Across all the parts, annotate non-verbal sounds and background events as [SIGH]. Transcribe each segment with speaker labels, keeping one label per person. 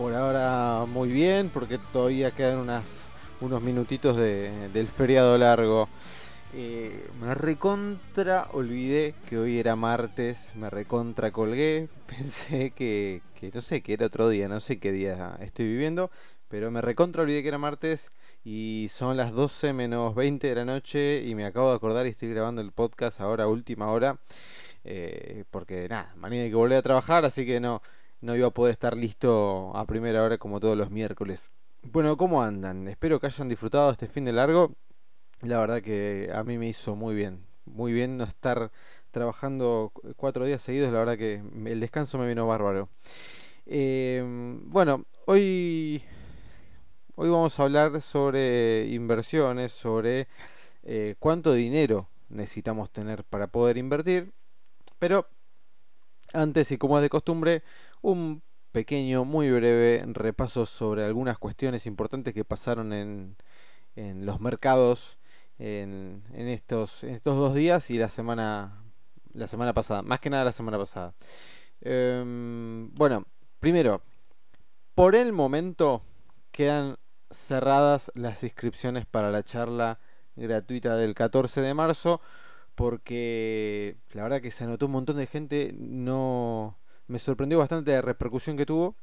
Speaker 1: Por ahora muy bien, porque todavía quedan unas, unos minutitos de, del feriado largo. Eh, me recontra olvidé que hoy era martes, me recontra colgué, [LAUGHS] pensé que, que, no sé, que era otro día, no sé qué día estoy viviendo, pero me recontra olvidé que era martes y son las 12 menos 20 de la noche y me acabo de acordar y estoy grabando el podcast ahora última hora, eh, porque nada, mañana hay que volver a trabajar, así que no, no iba a poder estar listo a primera hora como todos los miércoles. Bueno, ¿cómo andan? Espero que hayan disfrutado este fin de largo. La verdad que a mí me hizo muy bien. Muy bien no estar trabajando cuatro días seguidos. La verdad que el descanso me vino bárbaro. Eh, bueno, hoy, hoy vamos a hablar sobre inversiones, sobre eh, cuánto dinero necesitamos tener para poder invertir. Pero antes y como es de costumbre, un pequeño, muy breve repaso sobre algunas cuestiones importantes que pasaron en, en los mercados en, estos, estos dos días y la semana, la semana pasada, más que nada la semana pasada. Eh, bueno, primero, por el momento quedan cerradas las inscripciones para la charla gratuita del 14 de marzo porque la verdad que se anotó un montón de gente, no me sorprendió bastante la repercusión que tuvo.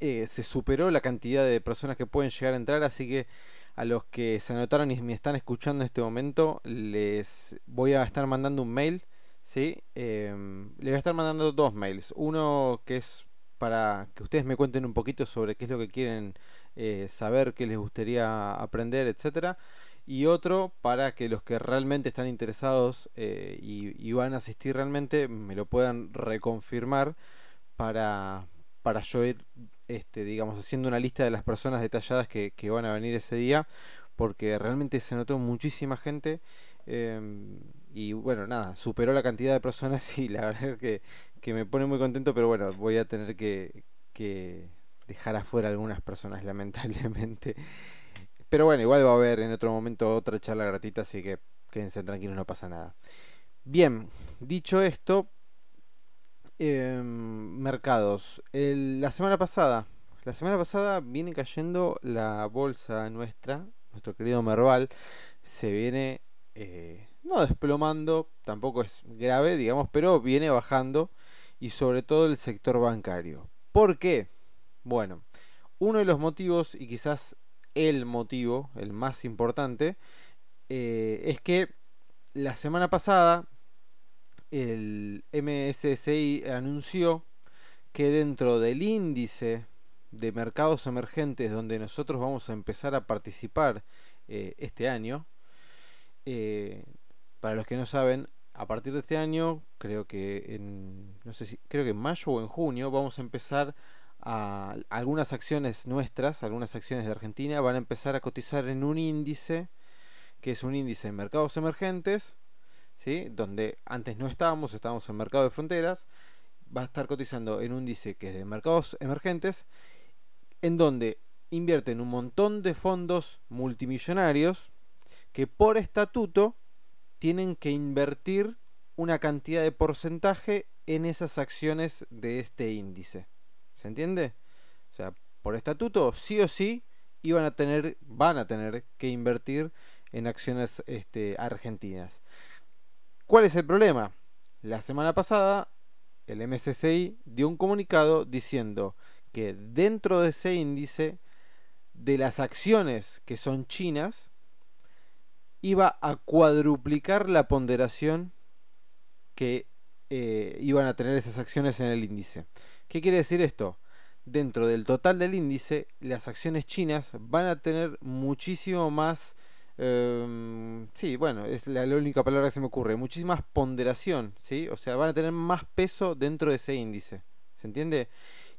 Speaker 1: Eh, se superó la cantidad de personas que pueden llegar a entrar, así que a los que se anotaron y me están escuchando en este momento, les voy a estar mandando un mail, ¿sí? Eh, les voy a estar mandando dos mails. Uno que es para que ustedes me cuenten un poquito sobre qué es lo que quieren eh, saber, qué les gustaría aprender, etcétera y otro para que los que realmente están interesados eh, y, van a asistir realmente me lo puedan reconfirmar para, para yo ir este, digamos, haciendo una lista de las personas detalladas que, van a venir ese día porque realmente se notó muchísima gente eh, y bueno, nada, superó la cantidad de personas [LAUGHS] y la verdad que, que me pone muy contento, pero bueno, voy a tener que dejar afuera algunas personas [LAUGHS] lamentablemente. Pero bueno, igual va a haber en otro momento otra charla gratuita, así que quédense tranquilos, no pasa nada. Bien, dicho esto, eh, mercados. La semana pasada, la semana pasada viene cayendo la bolsa nuestra, nuestro querido Merval, se viene eh, no desplomando, tampoco es grave, digamos, pero viene bajando y sobre todo el sector bancario. ¿Por qué? Bueno, uno de los motivos y quizás el motivo, el más importante, eh, es que la semana pasada el MSCI anunció que dentro del índice de mercados emergentes donde nosotros vamos a empezar a participar eh, este año, eh, para los que no saben, a partir de este año, creo que en no sé si creo que en mayo o en junio vamos a empezar a algunas acciones nuestras, algunas acciones de Argentina, van a empezar a cotizar en un índice que es un índice de mercados emergentes, ¿sí? donde antes no estábamos, estábamos en mercado de fronteras, va a estar cotizando en un índice que es de mercados emergentes, en donde invierten un montón de fondos multimillonarios que por estatuto tienen que invertir una cantidad de porcentaje en esas acciones de este índice. ¿Se entiende? O sea, por estatuto, sí o sí, iban a tener, van a tener que invertir en acciones este, argentinas. ¿Cuál es el problema? La semana pasada, el MSCI dio un comunicado diciendo que dentro de ese índice, de las acciones que son chinas, iba a cuadruplicar la ponderación que eh, iban a tener esas acciones en el índice. ¿Qué quiere decir esto? Dentro del total del índice, las acciones chinas van a tener muchísimo más... Eh, sí, bueno, es la, la, única palabra que se me ocurre. Muchísima más ponderación, ¿sí? O sea, van a tener más peso dentro de ese índice. ¿Se entiende?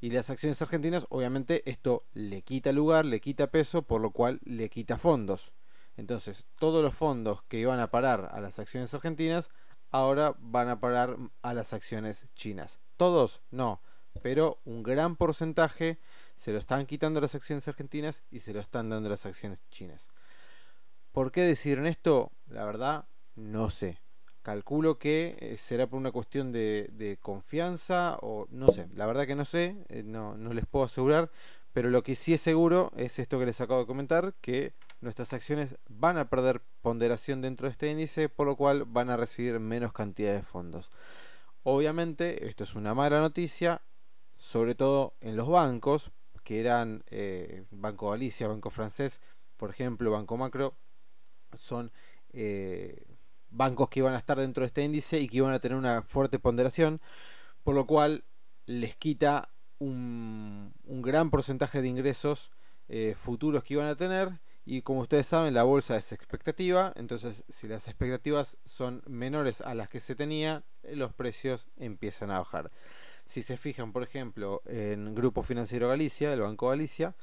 Speaker 1: Y las acciones argentinas, obviamente, esto le quita lugar, le quita peso, por lo cual le quita fondos. Entonces, todos los fondos que iban a parar a las acciones argentinas, ahora van a parar a las acciones chinas. Todos, no, pero un gran porcentaje se lo están quitando las acciones argentinas y se lo están dando las acciones chinas. ¿Por qué decidieron esto? La verdad, no sé. Calculo que eh, será por una cuestión de, confianza o no sé. La verdad que no sé, eh, no, no les puedo asegurar. Pero lo que sí es seguro es esto que les acabo de comentar, que nuestras acciones van a perder ponderación dentro de este índice, por lo cual van a recibir menos cantidad de fondos. Obviamente, esto es una mala noticia, sobre todo en los bancos, que eran eh, Banco Galicia, Banco Francés, por ejemplo, Banco Macro, son eh, bancos que iban a estar dentro de este índice y que iban a tener una fuerte ponderación, por lo cual les quita un, gran porcentaje de ingresos eh, futuros que iban a tener. Y como ustedes saben, la bolsa es expectativa, entonces si las expectativas son menores a las que se tenía, los precios empiezan a bajar. Si se fijan, por ejemplo, en Grupo Financiero Galicia, el Banco Galicia,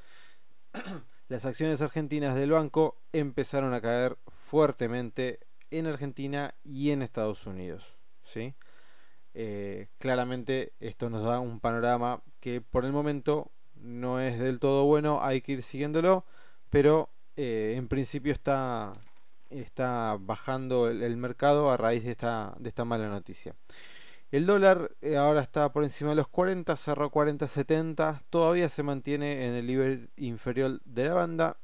Speaker 1: [CLEARS THROAT] las acciones argentinas del banco empezaron a caer fuertemente en Argentina y en Estados Unidos. ¿sí? Eh, claramente esto nos da un panorama que por el momento no es del todo bueno, hay que ir siguiéndolo, pero eh, en principio está, bajando el, el, mercado a raíz de esta, de esta mala noticia. El dólar eh, ahora está por encima de los 40, cerró 40.70, todavía se mantiene en el nivel inferior de la banda.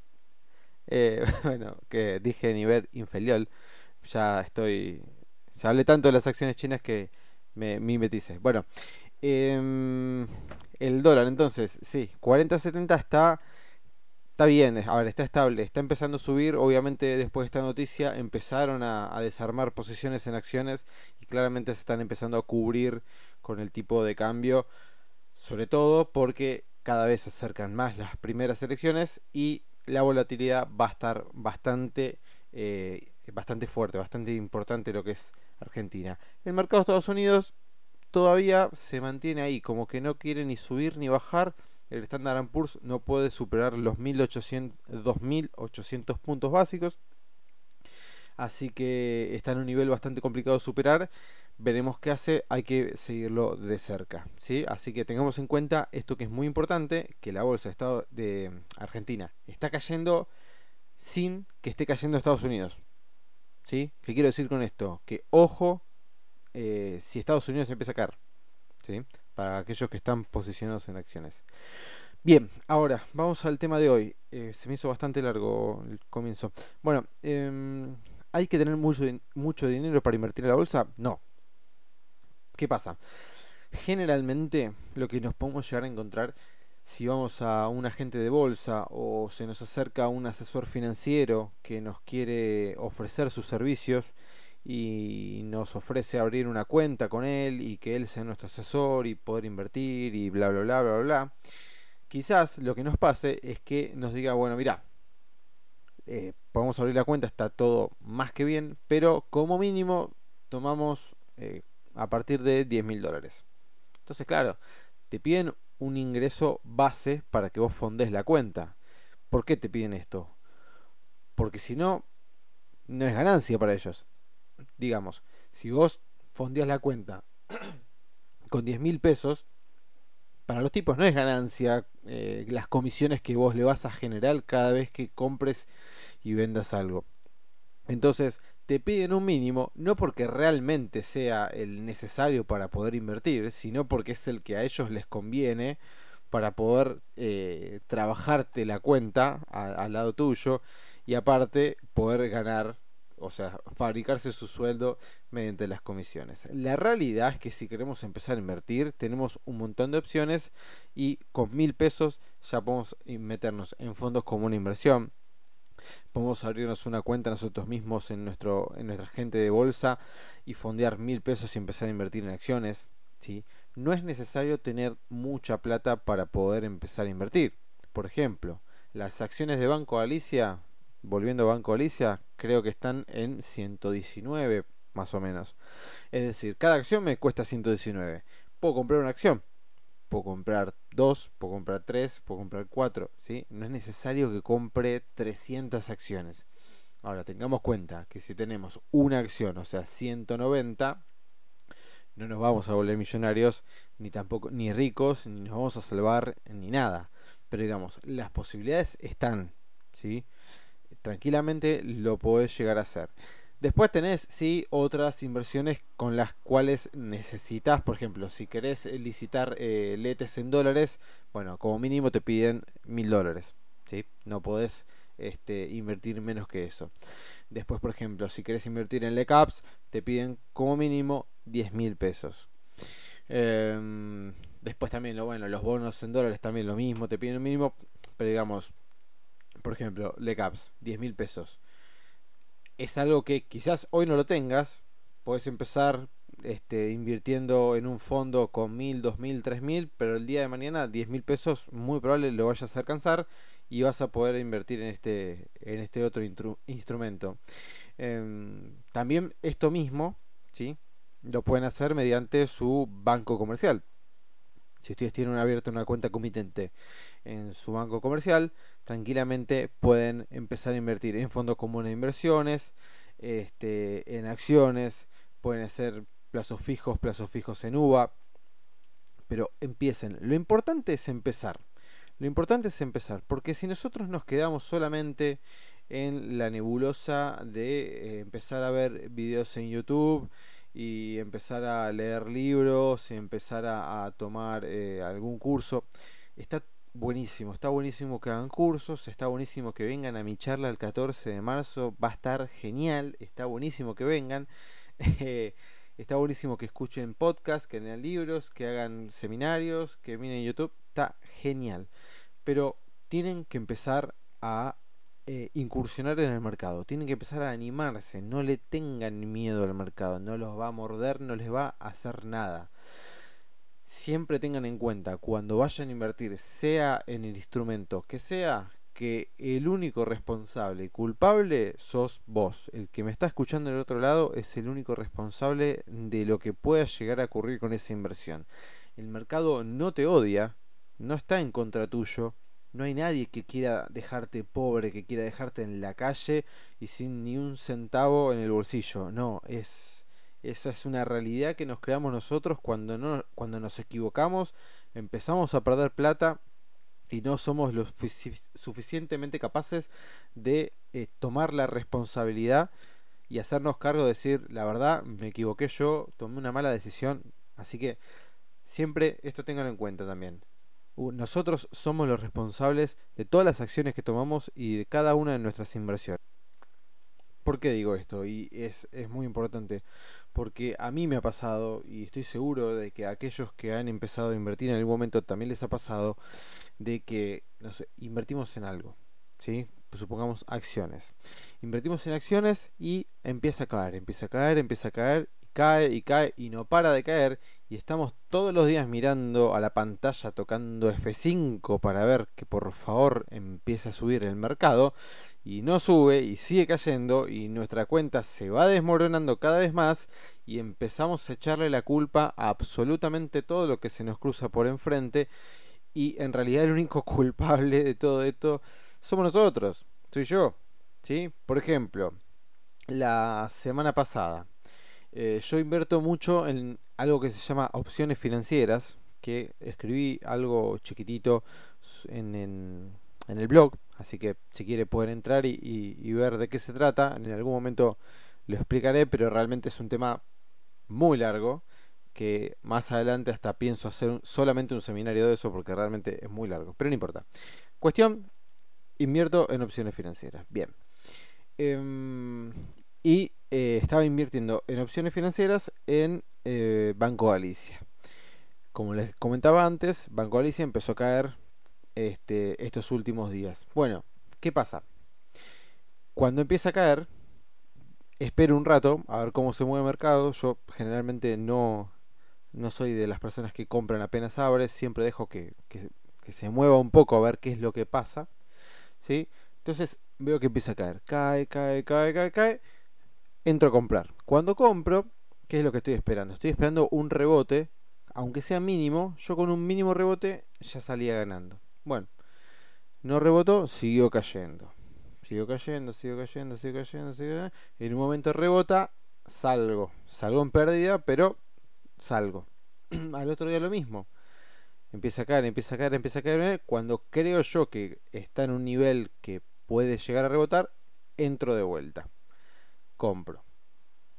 Speaker 1: Eh, [LAUGHS] bueno, que dije nivel inferior, ya estoy... Ya hablé tanto de las acciones chinas que me mimetice. Bueno, em, el dólar entonces, sí, 40.70 está Está bien, ahora está estable, está empezando a subir. Obviamente, después de esta noticia, empezaron a, desarmar posiciones en acciones y claramente se están empezando a cubrir con el tipo de cambio, sobre todo porque cada vez se acercan más las primeras elecciones y la volatilidad va a estar bastante, eh, bastante fuerte, bastante importante lo que es Argentina. El mercado de Estados Unidos todavía se mantiene ahí, como que no quiere ni subir ni bajar el Standard Poor's no puede superar los 2.800 puntos básicos. Así que está en un nivel bastante complicado de superar. Veremos qué hace, hay que seguirlo de cerca. ¿sí? Así que tengamos en cuenta esto que es muy importante, que la bolsa de, Estado de Argentina está cayendo sin que esté cayendo Estados Unidos. ¿sí? ¿Qué quiero decir con esto? Que ojo eh, si Estados Unidos empieza a caer. ¿sí? Para aquellos que están posicionados en acciones. Bien, ahora vamos al tema de hoy. Eh, se me hizo bastante largo el comienzo. Bueno, em, ¿hay que tener mucho, mucho dinero para invertir en la bolsa? No. ¿Qué pasa? Generalmente lo que nos podemos llegar a encontrar si vamos a un agente de bolsa o se nos acerca un asesor financiero que nos quiere ofrecer sus servicios, y nos ofrece abrir una cuenta con él y que él sea nuestro asesor y poder invertir y bla bla bla bla bla. Quizás lo que nos pase es que nos diga, bueno, mira, eh, podemos abrir la cuenta, está todo más que bien, pero como mínimo tomamos eh, a partir de 10 mil dólares. Entonces, claro, te piden un ingreso base para que vos fondes la cuenta. ¿Por qué te piden esto? Porque si no, no es ganancia para ellos digamos, si vos fondías la cuenta [CLEARS THROAT] con 10 mil pesos, para los tipos no es ganancia eh, las comisiones que vos le vas a generar cada vez que compres y vendas algo. Entonces, te piden un mínimo, no porque realmente sea el necesario para poder invertir, sino porque es el que a ellos les conviene para poder eh, trabajarte la cuenta al lado tuyo y aparte poder ganar o sea, fabricarse su sueldo mediante las comisiones. La realidad es que si queremos empezar a invertir, tenemos un montón de opciones y con mil pesos ya podemos meternos en fondos como una inversión. Podemos abrirnos una cuenta nosotros mismos en, nuestro, en nuestra gente de bolsa y fondear mil pesos y empezar a invertir en acciones. ¿sí? No es necesario tener mucha plata para poder empezar a invertir. Por ejemplo, las acciones de Banco Galicia volviendo a Banco Alicia, creo que están en 119 más o menos. Es decir, cada acción me cuesta 119. Puedo comprar una acción. puedo comprar dos, puedo comprar tres, puedo comprar cuatro, ¿sí? No es necesario que compre 300 acciones. Ahora, tengamos cuenta que si tenemos una acción, o sea, 190, no nos vamos a volver millonarios, ni tampoco, ni ricos, ni nos vamos a salvar, ni nada. Pero digamos, las posibilidades están, ¿sí? Tranquilamente lo podés llegar a hacer. Después tenés, sí, otras inversiones con las cuales necesitas, por ejemplo, si querés licitar eh, letes en dólares, bueno, como mínimo te piden mil dólares, ¿sí? No podés este, invertir menos que eso. Después, por ejemplo, si querés invertir en LECAPS, te piden como mínimo 10 mil pesos. Em, después también, lo bueno, los bonos en dólares también lo mismo, te piden un mínimo, pero digamos, por ejemplo, LECAPS, 10 mil pesos es algo que quizás hoy no lo tengas, puedes empezar este, invirtiendo en un fondo con mil, dos mil, tres mil, pero el día de mañana diez mil pesos muy probable lo vayas a alcanzar y vas a poder invertir en este, en este otro instrumento. Em, también esto mismo, ¿sí? Lo pueden hacer mediante su banco comercial. Si ustedes tienen abierta una cuenta comitente en su banco comercial, tranquilamente pueden empezar a invertir en fondos comunes de inversiones, este, en acciones, pueden hacer plazos fijos, plazos fijos en UVA, pero empiecen. Lo importante es empezar. Lo importante es empezar, porque si nosotros nos quedamos solamente en la nebulosa de eh, empezar a ver videos en YouTube, y empezar a leer libros empezar a, tomar eh, algún curso. Está buenísimo, está buenísimo que hagan cursos, está buenísimo que vengan a mi charla el 14 de marzo, va a estar genial, está buenísimo que vengan. [LAUGHS] está buenísimo que escuchen podcasts, que lean libros, que hagan seminarios, que miren YouTube, está genial. Pero tienen que empezar a eh, incursionar en el mercado, tienen que empezar a animarse, no le tengan miedo al mercado, no los va a morder, no les va a hacer nada. Siempre tengan en cuenta cuando vayan a invertir, sea en el instrumento que sea, que el único responsable y culpable sos vos. El que me está escuchando del otro lado es el único responsable de lo que pueda llegar a ocurrir con esa inversión. El mercado no te odia, no está en contra tuyo, no hay nadie que quiera dejarte pobre, que quiera dejarte en la calle y sin ni un centavo en el bolsillo. No, es esa es una realidad que nos creamos nosotros cuando no cuando nos equivocamos, empezamos a perder plata y no somos lo suficientemente capaces de eh, tomar la responsabilidad y hacernos cargo de decir, la verdad, me equivoqué yo, tomé una mala decisión, así que siempre esto tenganlo en cuenta también nosotros somos los responsables de todas las acciones que tomamos y de cada una de nuestras inversiones. ¿Por qué digo esto? Y es, muy importante. Porque a mí me ha pasado, y estoy seguro de que a aquellos que han empezado a invertir en algún momento también les ha pasado, de que, invertimos en algo. ¿Sí? supongamos acciones. Invertimos en acciones y empieza a caer, empieza a caer, empieza a caer cae y cae y no para de caer y estamos todos los días mirando a la pantalla tocando F5 para ver que por favor empiece a subir el mercado y no sube y sigue cayendo y nuestra cuenta se va desmoronando cada vez más y empezamos a echarle la culpa a absolutamente todo lo que se nos cruza por enfrente y en realidad el único [LAUGHS] culpable de todo esto somos nosotros, soy yo, ¿sí? Por ejemplo, la semana pasada eh, yo invierto mucho en algo que se llama opciones financieras, que escribí algo chiquitito en, en, el blog, así que si quiere pueden entrar y, ver de qué se trata. En algún momento lo explicaré, pero realmente es un tema muy largo que más adelante hasta pienso hacer solamente un seminario de eso porque realmente es muy largo, pero no importa. Cuestión, invierto en opciones financieras. Bien. Em, y eh, estaba invirtiendo en opciones financieras en eh, Banco Galicia. Como les comentaba antes, Banco Galicia empezó a caer este, estos últimos días. Bueno, ¿qué pasa? Cuando empieza a caer, espero un rato a ver cómo se mueve el mercado. Yo generalmente no, no soy de las personas que compran apenas abre, siempre dejo que, que, se mueva un poco a ver qué es lo que pasa. ¿sí? Entonces veo que empieza a caer. Cae, cae, cae, cae, cae entro a comprar. Cuando compro, ¿qué es lo que estoy esperando? Estoy esperando un rebote aunque sea mínimo, yo con un mínimo rebote ya salía ganando. Bueno, no rebotó, siguió cayendo. Siguió cayendo, siguió cayendo, siguió cayendo, siguió cayendo. En un momento rebota, salgo. Salgo en pérdida, pero salgo. [CLEARS THROAT] Al otro día lo mismo. Empieza a caer, empieza a caer, empieza a caer. Cuando creo yo que está en un nivel que puede llegar a rebotar, entro de vuelta. Compro.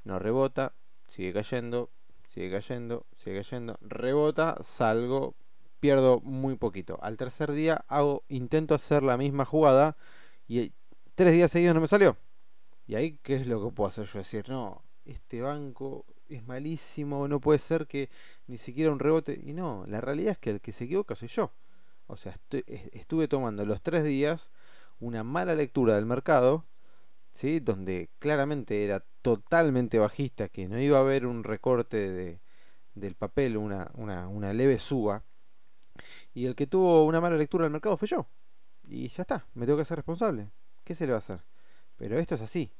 Speaker 1: No rebota, sigue cayendo, sigue cayendo, sigue cayendo. Rebota, salgo, pierdo muy poquito. Al tercer día hago, intento hacer la misma jugada y tres días seguidos no me salió. Y ahí, ¿qué es lo que puedo hacer yo? Decir, no, este banco es malísimo, no puede ser que ni siquiera un rebote. Y no, la realidad es que el que se equivoca soy yo. O sea, estuve tomando los tres días una mala lectura del mercado, donde claramente era totalmente bajista, que no iba a haber un recorte de, del papel, una, una, una leve suba. Y el que tuvo una mala lectura del mercado fue yo. Y ya está, me tengo que hacer responsable. ¿Qué se le va a hacer? Pero esto es así.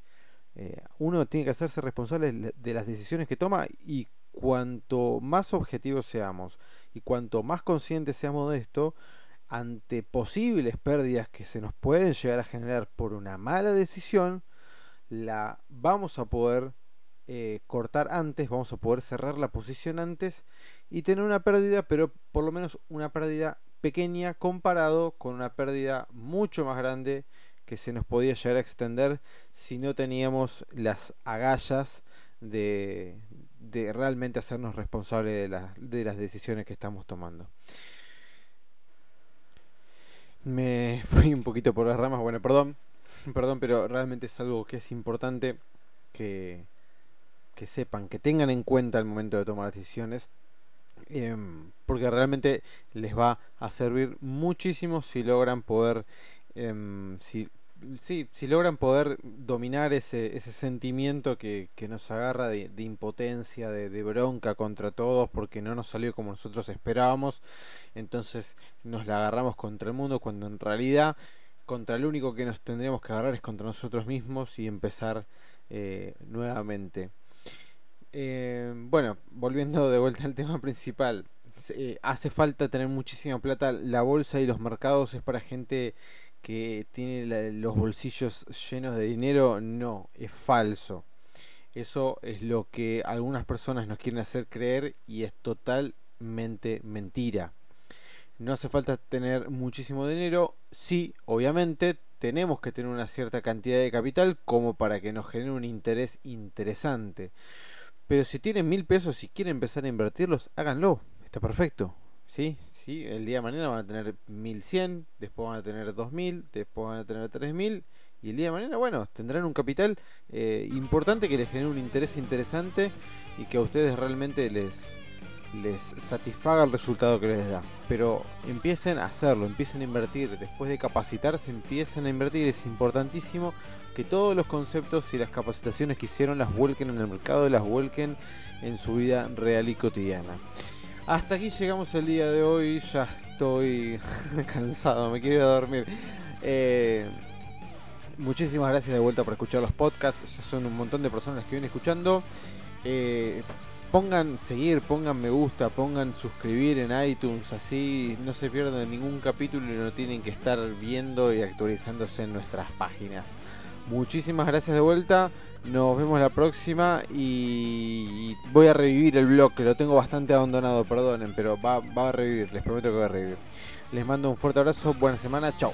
Speaker 1: Eh, uno tiene que hacerse responsable de las decisiones que toma y cuanto más objetivos seamos y cuanto más conscientes seamos de esto, ante posibles pérdidas que se nos pueden llegar a generar por una mala decisión, la vamos a poder eh, cortar antes, vamos a poder cerrar la posición antes y tener una pérdida, pero por lo menos una pérdida pequeña comparado con una pérdida mucho más grande que se nos podía llegar a extender si no teníamos las agallas de, realmente hacernos responsables de, de las decisiones que estamos tomando. Me [LAUGHS] fui un poquito por las ramas, bueno, perdón, [LAUGHS] perdón, pero realmente es algo que es importante que, que sepan, que tengan en cuenta al momento de tomar decisiones, em, porque realmente les va a servir muchísimo si logran poder, em, si sí, si logran poder dominar ese, ese sentimiento que, nos agarra de, impotencia, de, bronca contra todos porque no nos salió como nosotros esperábamos, entonces nos la agarramos contra el mundo cuando en realidad contra el único que nos tendríamos que agarrar es contra nosotros mismos y empezar eh, nuevamente. Eh, bueno, volviendo de vuelta al tema principal, eh, hace falta tener muchísima plata. La bolsa y los mercados es para gente que tiene los bolsillos llenos de dinero, no, es falso. Eso es lo que algunas personas nos quieren hacer creer y es totalmente mentira. No hace falta tener muchísimo dinero, sí, obviamente tenemos que tener una cierta cantidad de capital como para que nos genere un interés interesante. Pero si tienen mil pesos y quieren empezar a invertirlos, háganlo, está perfecto. ¿sí? ¿sí? El día de mañana van a tener 1100, después van a tener 2000, después van a tener 3000 y el día de mañana, bueno, tendrán un capital eh, importante que les genere un interés interesante y que a ustedes realmente les, les satisfaga el resultado que les da. Pero empiecen a hacerlo, empiecen a invertir, después de capacitarse, empiecen a invertir. Es importantísimo que todos los conceptos y las capacitaciones que hicieron las vuelquen en el mercado las vuelquen en su vida real y cotidiana. Hasta aquí llegamos el día de hoy. Ya estoy [LAUGHS] cansado, me quiero dormir. Eh, muchísimas gracias de vuelta por escuchar los podcasts. Ya son un montón de personas que vienen escuchando. Eh, pongan seguir, pongan me gusta, pongan suscribir en iTunes, así no se pierden ningún capítulo y no tienen que estar viendo y actualizándose en nuestras páginas. Muchísimas gracias de vuelta. Nos vemos la próxima y voy a revivir el blog, que lo tengo bastante abandonado, perdonen, pero va, va a revivir, les prometo que va a revivir. Les mando un fuerte abrazo, buena semana, chao.